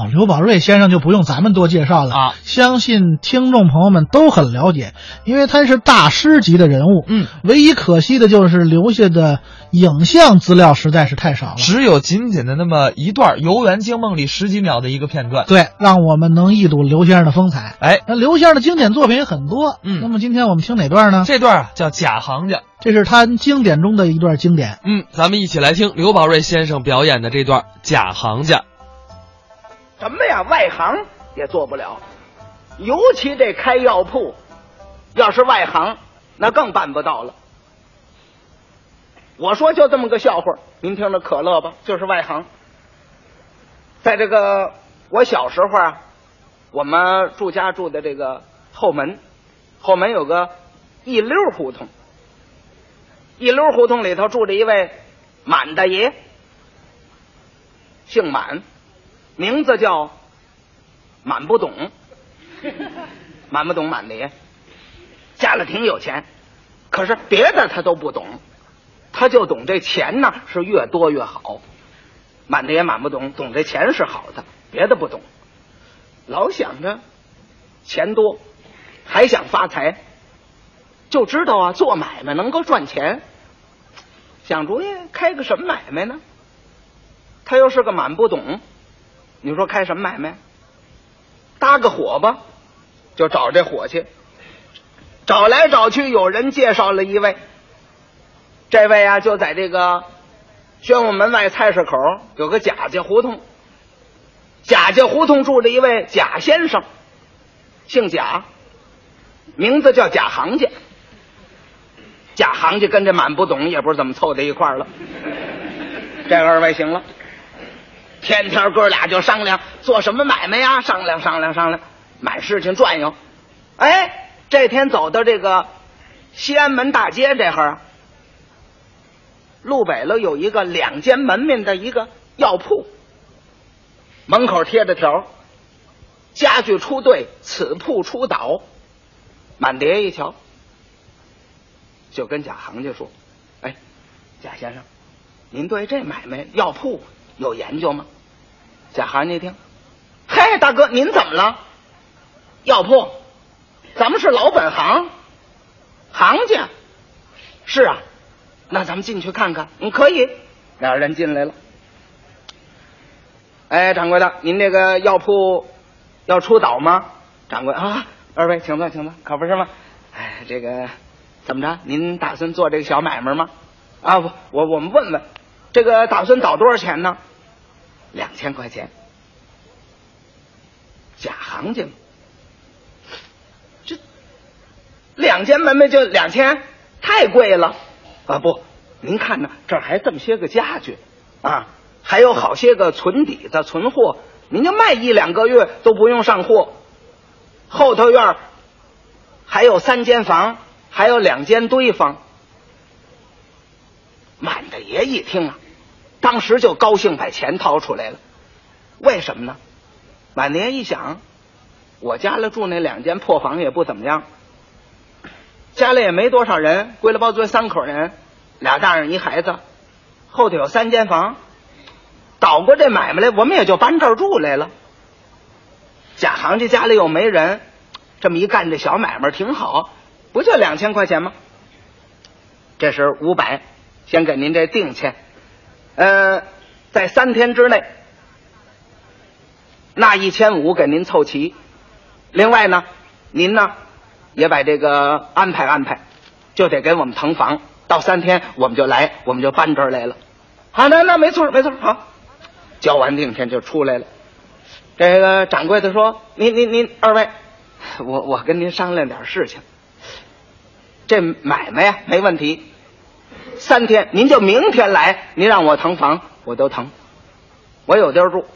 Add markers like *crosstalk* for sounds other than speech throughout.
哦，刘宝瑞先生就不用咱们多介绍了啊相信听众朋友们都很了解，因为他是大师级的人物。嗯，唯一可惜的就是留下的影像资料实在是太少了。只有仅仅的那么一段《游园惊梦》里十几秒的一个片段。对，让我们能一睹刘先生的风采。哎，那刘先生的经典作品也很多。嗯那么今天我们听哪段呢？这段啊叫假行家。这是他经典中的一段经典。嗯，咱们一起来听刘宝瑞先生表演的这段假行家。什么呀，外行也做不了，尤其这开药铺，要是外行，那更办不到了。我说就这么个笑话，您听着可乐吧，就是外行。在这个我小时候啊，我们住家住的这个后门，后门有个一溜胡同，一溜胡同里头住着一位满大爷，姓满。名字叫满不懂，*laughs* 满不懂满的爷，家里挺有钱，可是别的他都不懂，他就懂这钱呢是越多越好。满的爷满不懂，懂这钱是好的，别的不懂，老想着钱多，还想发财，就知道啊做买卖能够赚钱，想主意开个什么买卖呢？他又是个满不懂。你说开什么买卖？搭个伙吧，就找这伙计。找来找去，有人介绍了一位，这位啊就在这个宣武门外菜市口有个贾家胡同，贾家胡同住着一位贾先生，姓贾，名字叫贾行家。贾行家跟这满不懂也不知道怎么凑在一块儿了。*laughs* 这二位行了。天天哥俩就商量做什么买卖呀，商量商量商量，满事情转悠。哎，这天走到这个西安门大街这哈儿，路北了有一个两间门面的一个药铺，门口贴着条：家具出兑，此铺出倒。满碟一瞧，就跟贾行家说：“哎，贾先生，您对这买卖药铺？”有研究吗？贾行家一听，嘿，大哥，您怎么了？药铺，咱们是老本行，行家。是啊，那咱们进去看看。嗯，可以。俩人进来了。哎，掌柜的，您这个药铺要出岛吗？掌柜啊，二位请坐，请坐，可不是吗？哎，这个怎么着？您打算做这个小买卖吗？啊，不，我我们问问，这个打算倒多少钱呢？千块钱，假行家吗？这两间门面就两千，太贵了啊！不，您看呢，这儿还这么些个家具啊，还有好些个存底子、存货，您就卖一两个月都不用上货。后头院还有三间房，还有两间堆房。满大爷一听啊。当时就高兴，把钱掏出来了。为什么呢？晚年一想，我家里住那两间破房也不怎么样，家里也没多少人，归了包堆三口人，俩大人一孩子，后头有三间房，倒过这买卖来，我们也就搬这儿住来了。贾行家家里又没人，这么一干这小买卖挺好，不就两千块钱吗？这是五百，先给您这定钱。呃，在三天之内，那一千五给您凑齐。另外呢，您呢也把这个安排安排，就得给我们腾房。到三天我们就来，我们就搬这儿来了。好，那那没错没错，好，交完定钱就出来了。这个掌柜的说：“您您您二位，我我跟您商量点事情。这买卖呀没问题。”三天，您就明天来，您让我腾房，我都腾，我有地儿住。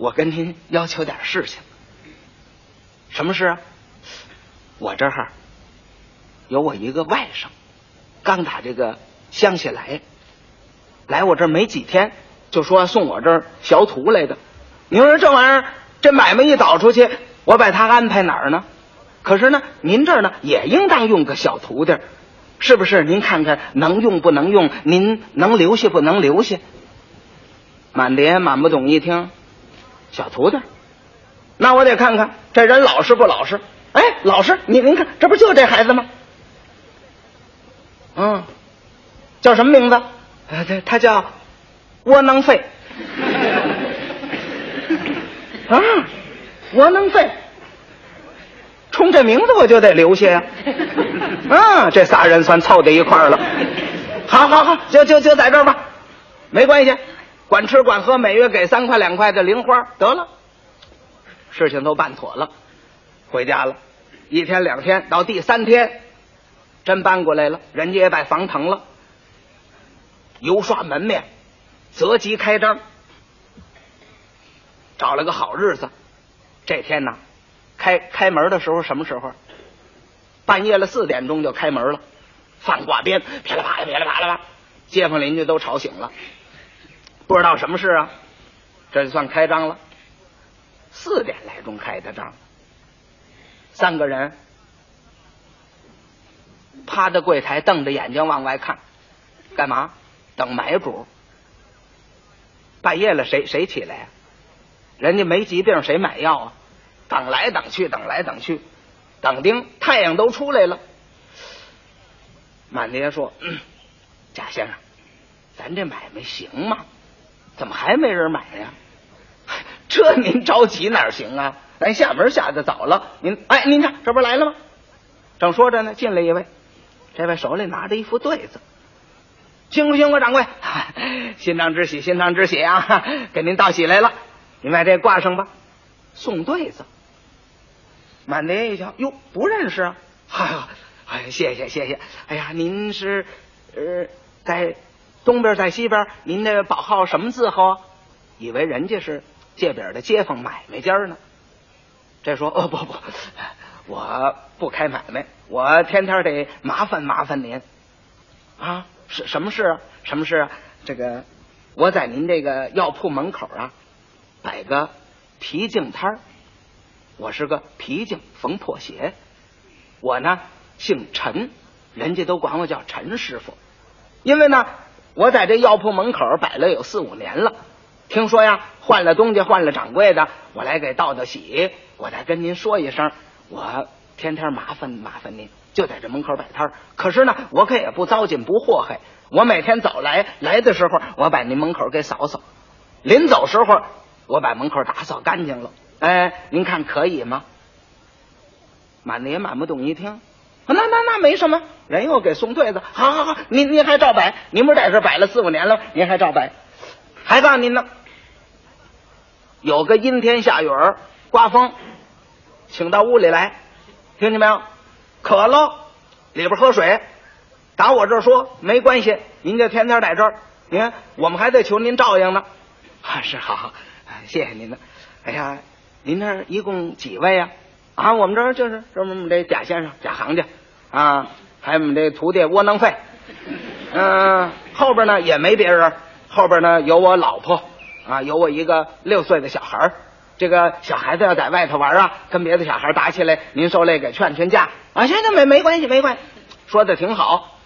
我跟您要求点事情，什么事啊？我这儿有我一个外甥，刚打这个乡下来，来我这儿没几天，就说送我这儿学徒来的。您说这玩意儿，这买卖一倒出去，我把他安排哪儿呢？可是呢，您这儿呢也应当用个小徒弟。是不是？您看看能用不能用？您能留下不能留下？满蝶满不懂一听，小徒弟，那我得看看这人老实不老实。哎，老实，你您看，这不就这孩子吗？嗯，叫什么名字？呃，他他叫窝囊废。啊，窝囊废。冲这名字我就得留下呀。啊，这仨人算凑在一块儿了。好好好，就就就在这儿吧，没关系，管吃管喝，每月给三块两块的零花，得了。事情都办妥了，回家了。一天两天，到第三天，真搬过来了，人家也把房腾了，油刷门面，择吉开张，找了个好日子。这天呢，开开门的时候什么时候？半夜了四点钟就开门了，放挂鞭，噼里啪啦噼里啪啦吧，街坊邻居都吵醒了，不知道什么事啊，这就算开张了。四点来钟开的张，三个人趴在柜台，瞪着眼睛往外看，干嘛？等买主。半夜了，谁谁起来啊、人家没疾病，谁买药啊？等来等去，等来等去，等丁太阳都出来了。满爹说：“，贾先生，咱这买卖行吗？怎么还没人买呀？这您着急哪行啊？咱下门下的早了，您哎，您看这不来了吗？正说着呢，进来一位，这位手里拿着一副对子，辛苦辛苦，掌柜，*laughs* 心当之喜，心当之喜啊！给您道喜来了，您把这挂上吧。送对子，满爹一瞧，哟，不认识啊！*laughs* 哎呀，哎，谢谢谢谢。哎呀，您是呃，在东边在西边，您的宝号什么字号啊？以为人家是界边的街坊买卖家呢。这说哦不不，*laughs* 我不开买卖，我天天得麻烦麻烦您啊。是什么事啊？什么事啊？这个我在您这个药铺门口啊，摆个皮镜摊儿。我是个皮匠缝破鞋，我呢姓陈，人家都管我叫陈师傅。因为呢，我在这药铺门口摆了有四五年了，听说呀换了东家换了掌柜的，我来给道道喜，我再跟您说一声，我天天麻烦麻烦您，就在这门口摆摊。可是呢，我可也不糟践不祸害，我每天早来来的时候，我把您门口给扫扫，临走时候我把门口打扫干净了。哎，您看可以吗？满的也满不懂，一听，那那那没什么，人又给送对子，好好好，您您还照摆，您不是在这摆了四五年了，您还照摆，还告诉您呢，有个阴天下雨儿，刮风，请到屋里来，听见没有？渴了，里边喝水，打我这儿说没关系，您就天天在这儿，你看我们还得求您照应呢。啊，是好好，谢谢您了。哎呀，您那儿一共几位呀、啊？我们这儿就是这我们这贾先生、贾行家啊，还有我们这徒弟窝囊废。嗯、后边呢也没别人，后边呢有我老婆啊，有我一个六岁的小孩。这个小孩子要在外头玩啊，跟别的小孩打起来，您受累给劝劝架啊。行行，没没关系，没关系，说的挺好。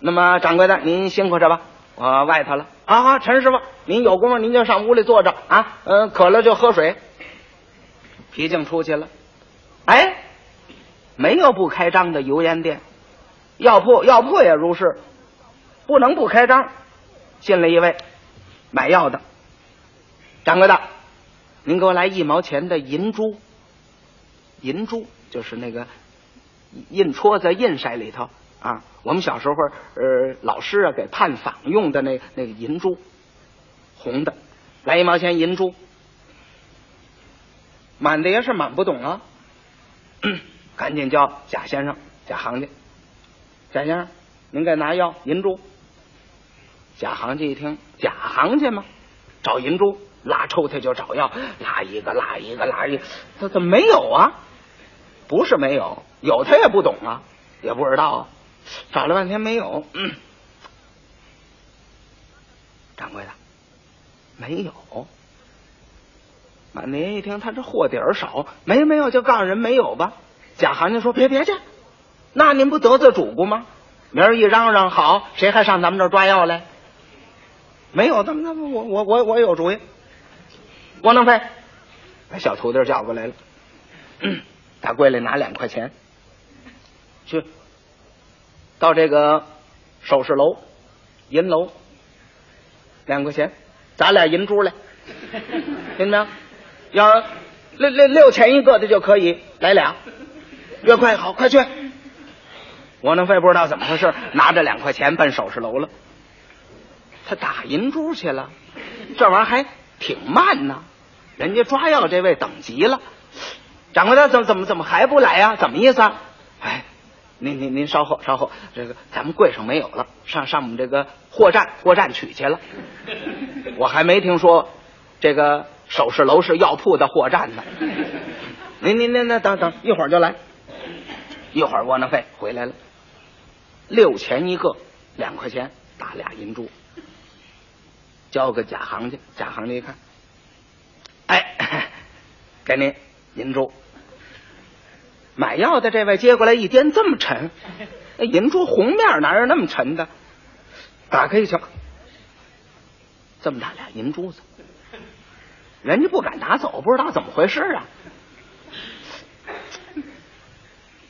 那么掌柜的，您辛苦着吧，我外头了。啊，陈师傅，您有功夫您就上屋里坐着啊，嗯、渴了就喝水。皮静出去了，哎，没有不开张的油盐店，药铺药铺也如是，不能不开张。进来一位买药的，掌柜的，您给我来一毛钱的银珠。银珠就是那个印戳在印筛里头。啊，我们小时候呃老师啊给判仿用的那那个银珠，红的，来一毛钱银珠。满的也是满不懂啊，赶紧叫贾先生、贾行家。贾先生，您给拿药银珠。贾行家一听，贾行家吗？找银珠，拉抽屉就找药，拉一个拉一个拉一个，他怎么没有啊？不是没有，有他也不懂啊，也不知道啊，找了半天没有。嗯，掌柜的，没有。满年一听，他这货底儿少，没没有就告诉人没有吧。贾行家说：“别别去，那您不得罪主顾吗？明儿一嚷嚷，好，谁还上咱们这儿抓药来？没有，怎么那么我我我我有主意。窝囊废，把小徒弟叫过来了，打柜里拿两块钱，去到这个首饰楼、银楼，两块钱，砸俩银珠来，*laughs* 听着没有？要六六六钱一个的就可以，来俩，越快越好，快去。窝囊废不知道怎么回事，拿着两块钱奔首饰楼了。他打银珠去了，这玩意儿还挺慢呢。人家抓药这位等急了，掌柜的怎么怎么怎么还不来呀、怎么意思啊？哎，您您您稍后稍后，这个咱们柜上没有了，上上我们这个货站货站取去了。我还没听说这个首饰楼是药铺的货站呢。您您您那等等一会儿就来，一会儿窝囊废回来了，六钱一个，两块钱打俩银珠，交给假行家，假行家一看，哎，给您银珠。买药的这位接过来一掂，这么沉，银珠红面哪有那么沉的？打开一瞧，这么大俩银珠子，人家不敢拿走，不知道怎么回事啊。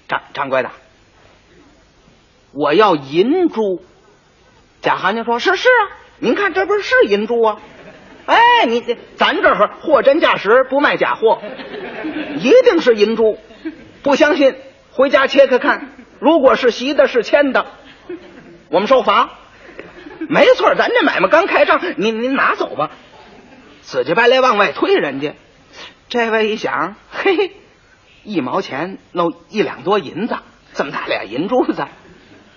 掌掌柜的，我要银珠。贾行家说：“是是啊，您看这不是是银珠啊？哎，你你咱这儿货真价实，不卖假货，一定是银珠。不相信，回家切开看，如果是席的，是铅的，我们受罚。没错，咱这买卖刚开张，您您拿走吧。死乞白赖往外推人家，这位一想，嘿嘿，一毛钱弄一两多银子，这么大俩银珠子，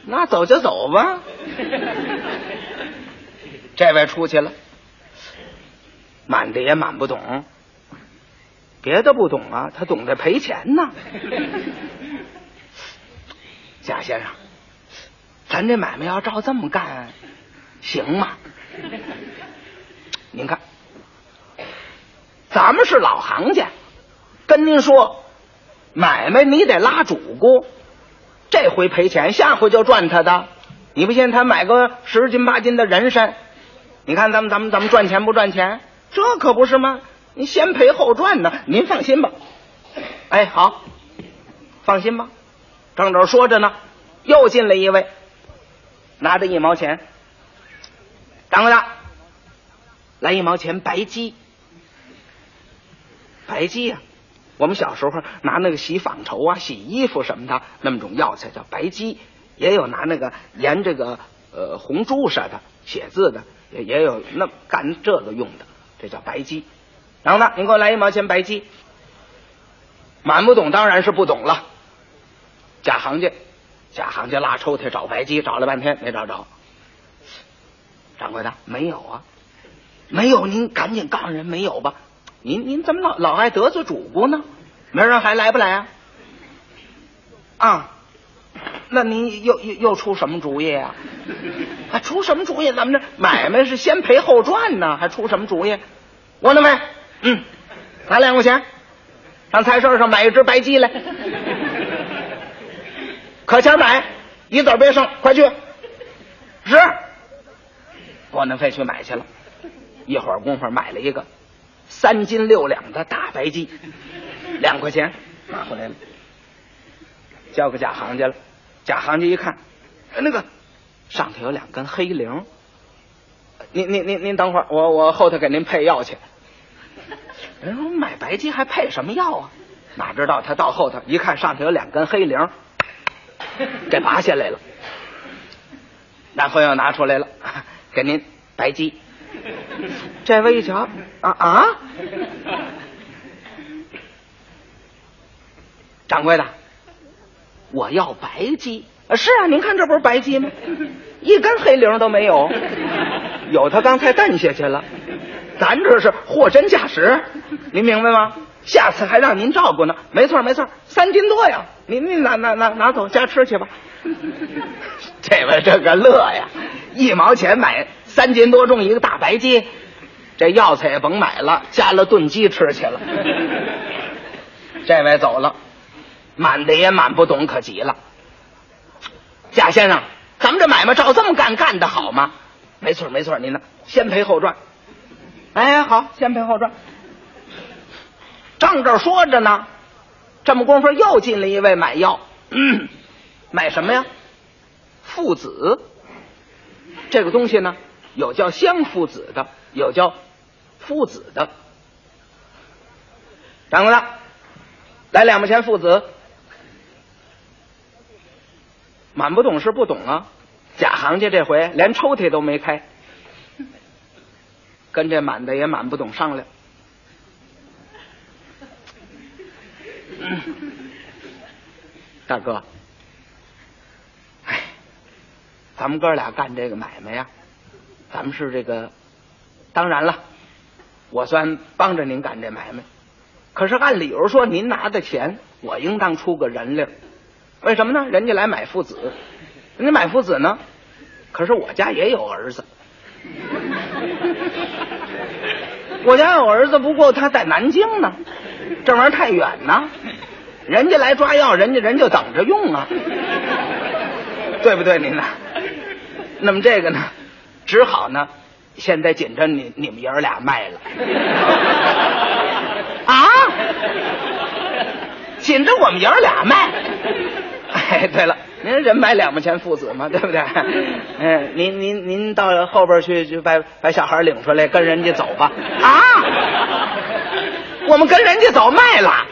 那走就走吧。这位出去了，满的也满不懂，别的不懂啊，他懂得赔钱呢。贾先生，咱这买卖要照这么干，行吗？您看，咱们是老行家，跟您说，买卖你得拉主顾，这回赔钱，下回就赚他的。你不信，他买个十斤八斤的人参，你看咱们咱们咱们赚钱不赚钱？这可不是吗？你先赔后赚呢。您放心吧。哎，好，放心吧。正这说着呢，又进来一位，拿着一毛钱，掌柜的，来一毛钱白鸡。白鸡呀、我们小时候拿那个洗纺绸啊、洗衣服什么的那么种药材叫白鸡，也有拿那个研这个呃红珠啥的写字的，也也有那干这个用的，这叫白鸡。然后呢，您给我来一毛钱白鸡。满不懂当然是不懂了。假行家，假行家拉抽屉找白鸡，找了半天没找着。掌柜的，没有啊，没有，您赶紧告诉人没有吧。您您怎么老老爱得罪主顾呢？明儿还来不来啊？啊，那您又又又出什么主意啊？还出什么主意？咱们这买卖是先赔后赚呢，还出什么主意？我呢没，嗯，拿两块钱，上菜市上买一只白鸡来，可钱买，一子别剩，快去。是，窝囊废去买去了，一会儿功夫买了一个三斤六两的大白鸡，两块钱拿回来了，交给贾行家了。贾行家一看，那个上头有两根黑绫，您您您您等会儿，我我后头给您配药去。人说买白鸡还配什么药啊？哪知道他到后头一看，上头有两根黑绫，给拔下来了，然后又拿出来了，给您白鸡。这位一瞧，啊啊，掌柜的，我要白鸡。啊是啊，您看这不是白鸡吗？一根黑铃都没有，有他刚才蹬下去了。咱这是货真价实，您明白吗？下次还让您照顾呢。没错没错，三斤多呀，您您拿拿拿拿走家吃去吧。*laughs* 这位这个乐呀，一毛钱买三斤多重一个大白鸡，这药材也甭买了，加了炖鸡吃去了。这位走了，满的也满不懂，可急了。贾先生，咱们这买卖照这么干，干得好吗？没错没错，您呢，先赔后赚。哎，好，先赔后赚。正这说着呢，这么功夫又进了一位买药，嗯，买什么呀？父子。这个东西呢，有叫香附子的，有叫附子的。掌柜的，来两毛钱父子。满不懂是不懂啊，假行家这回连抽屉都没开，跟这满的也满不懂商量。*coughs* 大哥，哎，咱们哥俩干这个买卖呀，咱们是这个，当然了，我算帮着您干这买卖。可是按理由说，您拿的钱，我应当出个人力。为什么呢？人家来买父子，人家买父子呢，可是我家也有儿子，我家有儿子，不过他在南京呢，这玩意儿太远呢。人家来抓药，人家人就等着用啊，*laughs* 对不对？您呢？那么这个呢，只好呢，现在紧着你你们爷儿俩卖了 *laughs* 啊，*laughs* 紧着我们爷儿俩卖。哎，对了，您人买两毛钱父子嘛，对不对？*laughs* 嗯，您您您到后边去，就把把小孩领出来，跟人家走吧。啊，我们跟人家走卖了。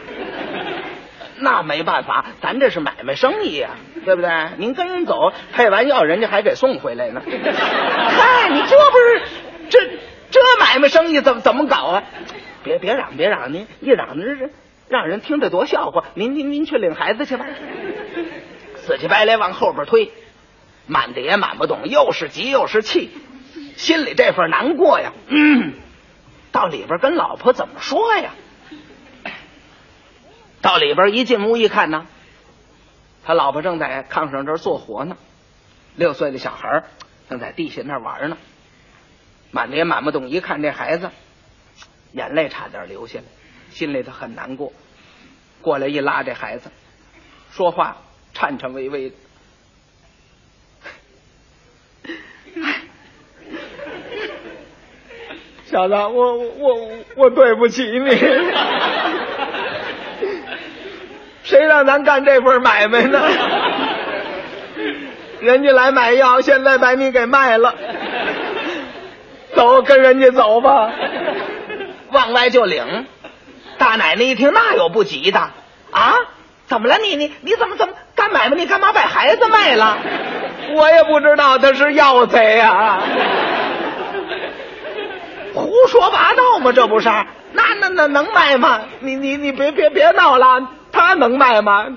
那没办法，咱这是买卖生意呀，对不对？您跟人走，配完药，人家还给送回来呢。*laughs* 嗨，你这不是这这买卖生意怎么怎么搞啊？别别嚷别嚷，您一嚷这这让人听着多笑话。您您您去领孩子去吧。死乞白赖往后边推，满的也满不懂，又是急又是气，心里这份难过呀。嗯，到里边跟老婆怎么说呀？到里边一进屋一看呢，他老婆正在炕上这做活呢，六岁的小孩正在地下那玩呢。满的也满不动，一看这孩子，眼泪差点流下来，心里头很难过。过来一拉这孩子，说话颤颤巍巍的。*laughs* 小子，我我我对不起你。谁让咱干这份买卖呢？*laughs* 人家来买药，现在把你给卖了。走，跟人家走吧。*laughs* 往外就领。大奶奶一听，那有不急的啊？怎么了？你你你怎么怎么干买卖？你干嘛把孩子卖了？我也不知道他是药贼呀。胡说八道嘛？这不是？那那那能卖吗？你你你别别别闹了。他能卖吗？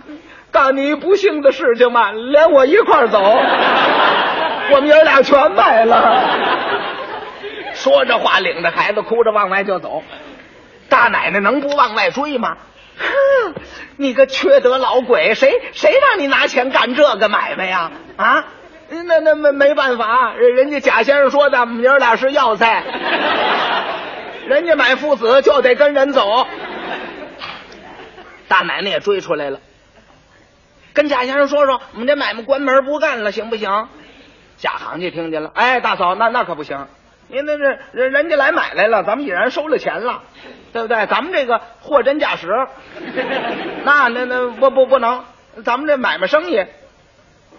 告诉你不幸的事情嘛，连我一块走，*laughs* 我们爷俩全卖了。*laughs* 说着话，领着孩子哭着往外就走。大奶奶能不往外追吗？哼，*laughs* 你个缺德老鬼，谁谁让你拿钱干这个买卖呀？啊，那那没没办法，人家贾先生说的，我们爷俩是要菜，人家买父子就得跟人走。大奶奶也追出来了，跟贾先生说说，我们这买卖关门不干了，行不行？贾行家听见了，哎，大嫂，那那可不行，您那这人人家来买来了，咱们已然收了钱了，对不对？咱们这个货真价实，*laughs* 那那那不不不能，咱们这买卖生意，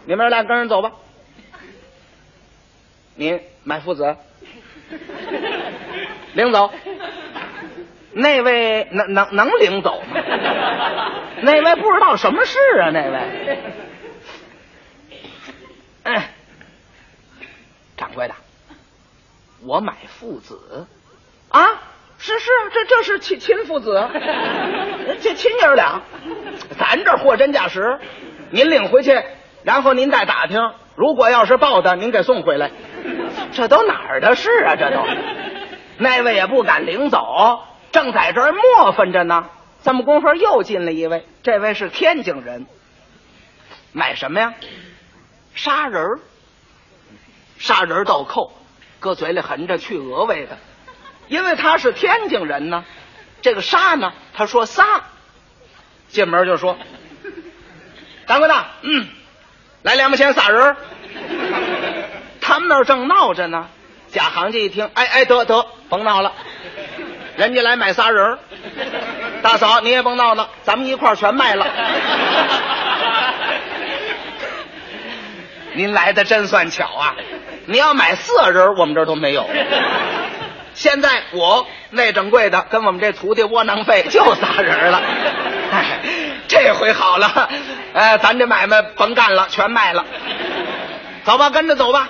你们俩跟人走吧。您买父子，*laughs* 领走。那位能能能领走吗？*laughs* 那位不知道什么事啊？那位，哎，掌柜的，我买父子啊，是是，这这是亲亲父子，这 *laughs* 亲爷俩，咱这货真价实，您领回去，然后您再打听，如果要是报的，您给送回来。这都哪儿的事啊？这都，*laughs* 那位也不敢领走。正在这儿磨蹭着呢，这么功夫又进了一位，这位是天津人，买什么呀？杀人儿，杀人倒扣，搁嘴里含着去额外的，因为他是天津人呢。这个杀呢，他说仨，进门就说：“掌柜的，嗯，来两毛钱仨人。”他们那儿正闹着呢，贾行家一听，哎哎，得得，甭闹了。人家来买仨人 *laughs* 大嫂你也甭闹了，咱们一块儿全卖了。*laughs* 您来的真算巧啊！你要买四人，我们这儿都没有。*laughs* 现在我内掌柜的跟我们这徒弟窝囊废就仨人了。哎，这回好了，哎，咱这买卖甭干了，全卖了。走吧，跟着走吧。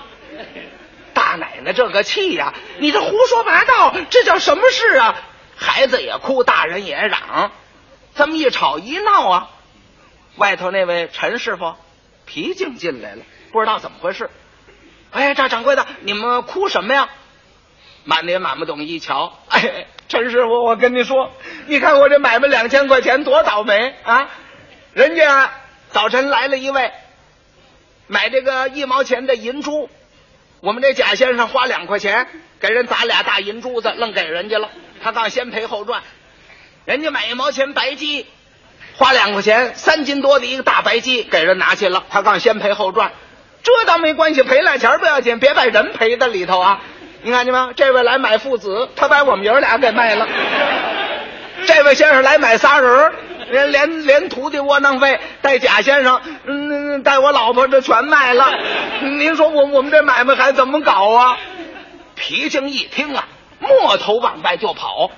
大奶奶这个气呀、你这胡说八道，这叫什么事啊？孩子也哭，大人也嚷，这么一吵一闹啊，外头那位陈师傅皮静进来了，不知道怎么回事。哎，这掌柜的，你们哭什么呀？满脸满不懂一瞧，哎，陈师傅，我跟你说，你看我这买卖两千块钱多倒霉啊！人家早晨来了一位，买这个一毛钱的银珠，我们这贾先生花两块钱给人砸俩大银珠子，愣给人家了。他刚先赔后赚，人家买一毛钱白鸡，花两块钱，三斤多的一个大白鸡给人拿去了，他刚先赔后赚，这倒没关系，赔俩钱不要紧，别把人赔在里头啊！你看见吗？这位来买父子，他把我们爷俩给卖了。这位先生来买仨人连，连连徒弟窝囊废带贾先生，嗯，带我老婆这全卖了。您说我我们这买卖还怎么搞啊？皮净一听啊，摸头往外就跑，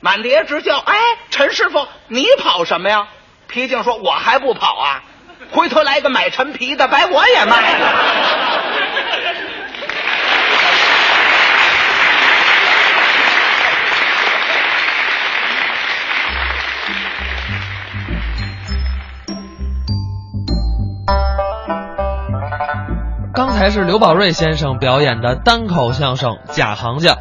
满爹直叫：“哎，陈师傅，你跑什么呀？”皮净说：“我还不跑啊，回头来个买陈皮的，把我也卖了。”刚才是刘宝瑞先生表演的单口相声《假行家》。